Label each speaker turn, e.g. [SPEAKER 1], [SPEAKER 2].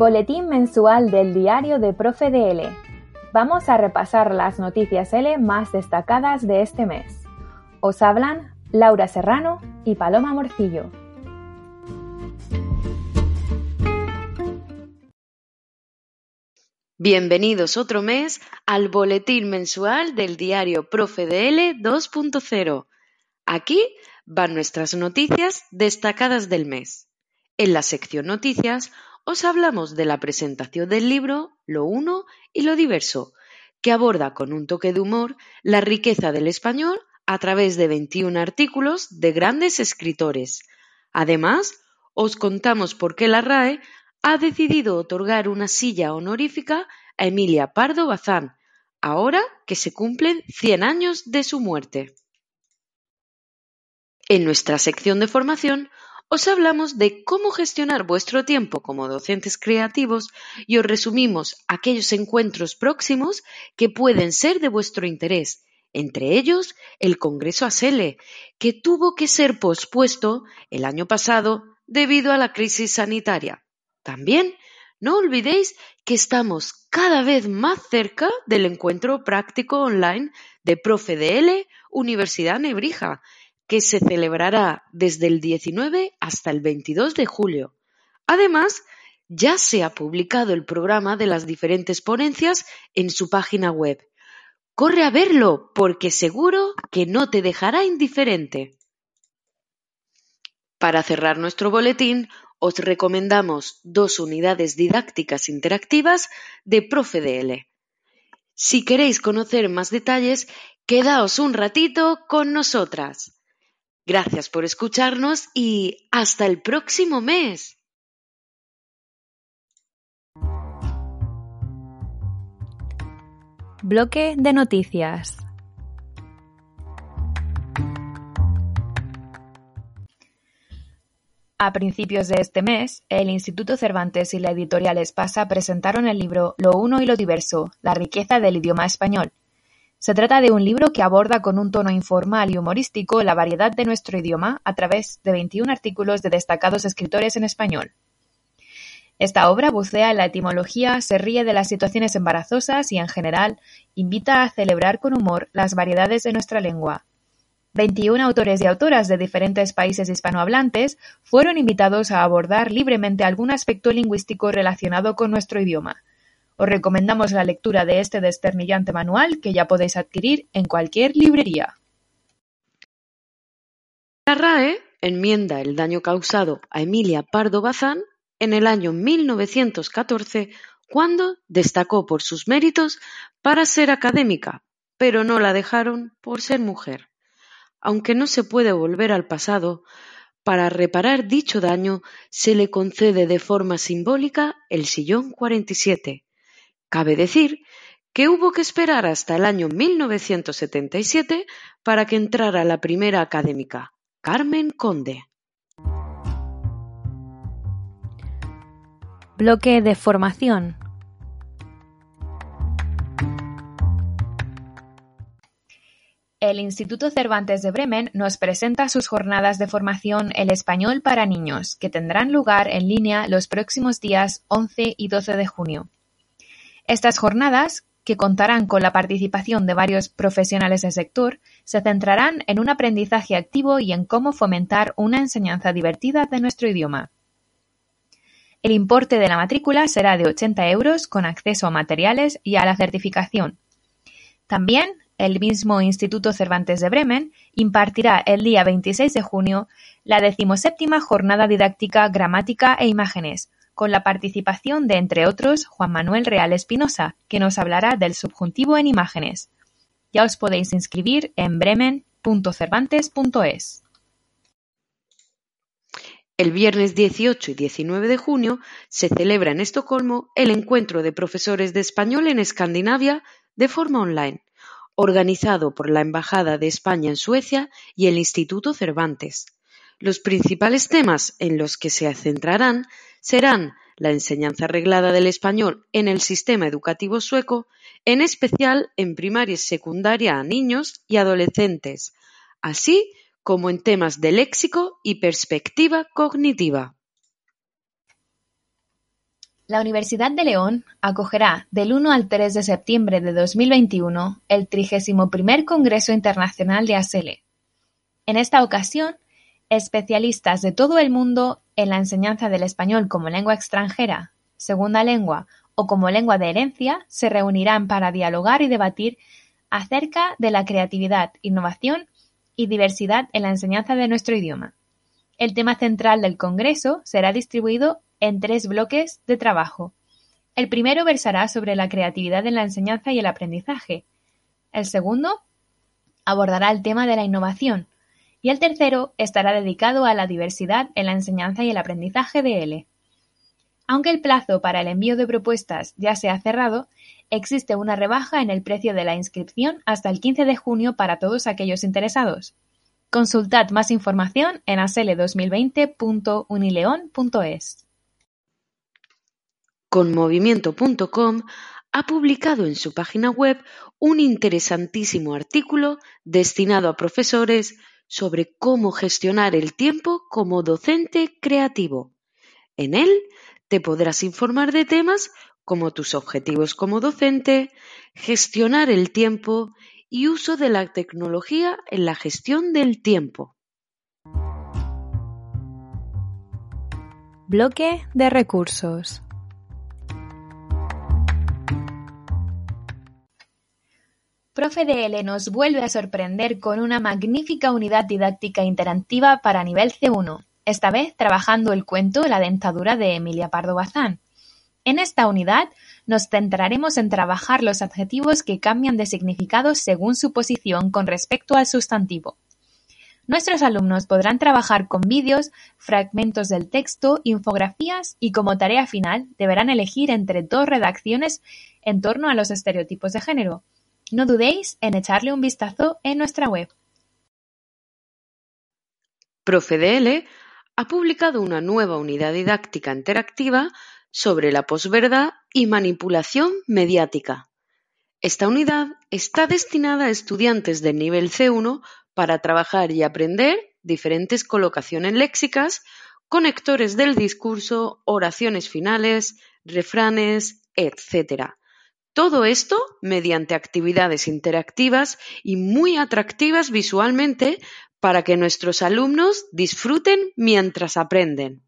[SPEAKER 1] Boletín mensual del diario de Profe DL. Vamos a repasar las noticias L más destacadas de este mes. Os hablan Laura Serrano y Paloma Morcillo.
[SPEAKER 2] Bienvenidos otro mes al boletín mensual del diario Profe DL 2.0. Aquí van nuestras noticias destacadas del mes. En la sección noticias os hablamos de la presentación del libro Lo Uno y lo Diverso, que aborda con un toque de humor la riqueza del español a través de 21 artículos de grandes escritores. Además, os contamos por qué la RAE ha decidido otorgar una silla honorífica a Emilia Pardo Bazán, ahora que se cumplen 100 años de su muerte. En nuestra sección de formación os hablamos de cómo gestionar vuestro tiempo como docentes creativos y os resumimos aquellos encuentros próximos que pueden ser de vuestro interés, entre ellos el Congreso ASELE, que tuvo que ser pospuesto el año pasado debido a la crisis sanitaria. También no olvidéis que estamos cada vez más cerca del encuentro práctico online de ProfeDL Universidad Nebrija, que se celebrará desde el 19 hasta el 22 de julio. Además, ya se ha publicado el programa de las diferentes ponencias en su página web. Corre a verlo porque seguro que no te dejará indiferente. Para cerrar nuestro boletín, os recomendamos dos unidades didácticas interactivas de ProfeDL. Si queréis conocer más detalles, quedaos un ratito con nosotras. Gracias por escucharnos y hasta el próximo mes.
[SPEAKER 1] Bloque de noticias. A principios de este mes, el Instituto Cervantes y la editorial Espasa presentaron el libro Lo uno y lo diverso, la riqueza del idioma español, se trata de un libro que aborda con un tono informal y humorístico la variedad de nuestro idioma a través de 21 artículos de destacados escritores en español. Esta obra bucea en la etimología, se ríe de las situaciones embarazosas y, en general, invita a celebrar con humor las variedades de nuestra lengua. 21 autores y autoras de diferentes países hispanohablantes fueron invitados a abordar libremente algún aspecto lingüístico relacionado con nuestro idioma, os recomendamos la lectura de este desternillante manual que ya podéis adquirir en cualquier librería.
[SPEAKER 2] La RAE enmienda el daño causado a Emilia Pardo Bazán en el año 1914 cuando destacó por sus méritos para ser académica, pero no la dejaron por ser mujer. Aunque no se puede volver al pasado, para reparar dicho daño se le concede de forma simbólica el sillón 47, Cabe decir que hubo que esperar hasta el año 1977 para que entrara la primera académica, Carmen Conde.
[SPEAKER 1] Bloque de formación. El Instituto Cervantes de Bremen nos presenta sus jornadas de formación El Español para Niños, que tendrán lugar en línea los próximos días 11 y 12 de junio. Estas jornadas, que contarán con la participación de varios profesionales del sector, se centrarán en un aprendizaje activo y en cómo fomentar una enseñanza divertida de nuestro idioma. El importe de la matrícula será de 80 euros con acceso a materiales y a la certificación. También el mismo Instituto Cervantes de Bremen impartirá el día 26 de junio la decimoséptima jornada didáctica Gramática e Imágenes, con la participación de, entre otros, Juan Manuel Real Espinosa, que nos hablará del subjuntivo en imágenes. Ya os podéis inscribir en bremen-icb.es. www.cervantes.es.
[SPEAKER 2] El viernes 18 y 19 de junio se celebra en Estocolmo el Encuentro de Profesores de Español en Escandinavia de forma online, organizado por la Embajada de España en Suecia y el Instituto Cervantes. Los principales temas en los que se centrarán serán la enseñanza reglada del español en el sistema educativo sueco, en especial en primaria y secundaria a niños y adolescentes, así como en temas de léxico y perspectiva cognitiva.
[SPEAKER 1] La Universidad de León acogerá del 1 al 3 de septiembre de 2021 el 31 Congreso Internacional de ASELE. En esta ocasión, especialistas de todo el mundo en la enseñanza del español como lengua extranjera, segunda lengua o como lengua de herencia se reunirán para dialogar y debatir acerca de la creatividad, innovación y diversidad en la enseñanza de nuestro idioma. El tema central del Congreso será distribuido en tres bloques de trabajo. El primero versará sobre la creatividad en la enseñanza y el aprendizaje. El segundo abordará el tema de la innovación, y el tercero estará dedicado a la diversidad en la enseñanza y el aprendizaje de L. Aunque el plazo para el envío de propuestas ya se ha cerrado, existe una rebaja en el precio de la inscripción hasta el 15 de junio para todos aquellos interesados. Consultad más información en asl2020.unileon.es.
[SPEAKER 2] Conmovimiento.com ha publicado en su página web un interesantísimo artículo destinado a profesores sobre cómo gestionar el tiempo como docente creativo. En él te podrás informar de temas como tus objetivos como docente, gestionar el tiempo y uso de la tecnología en la gestión del tiempo.
[SPEAKER 1] Bloque de recursos. Profe DL nos vuelve a sorprender con una magnífica unidad didáctica interactiva para nivel C1, esta vez trabajando el cuento La dentadura de Emilia Pardo Bazán. En esta unidad nos centraremos en trabajar los adjetivos que cambian de significado según su posición con respecto al sustantivo. Nuestros alumnos podrán trabajar con vídeos, fragmentos del texto, infografías y como tarea final deberán elegir entre dos redacciones en torno a los estereotipos de género. No dudéis en echarle un vistazo en nuestra web.
[SPEAKER 2] ProfeDL ha publicado una nueva unidad didáctica interactiva sobre la posverdad y manipulación mediática. Esta unidad está destinada a estudiantes del nivel C1 para trabajar y aprender diferentes colocaciones léxicas, conectores del discurso, oraciones finales, refranes, etc. Todo esto mediante actividades interactivas y muy atractivas visualmente para que nuestros alumnos disfruten mientras aprenden.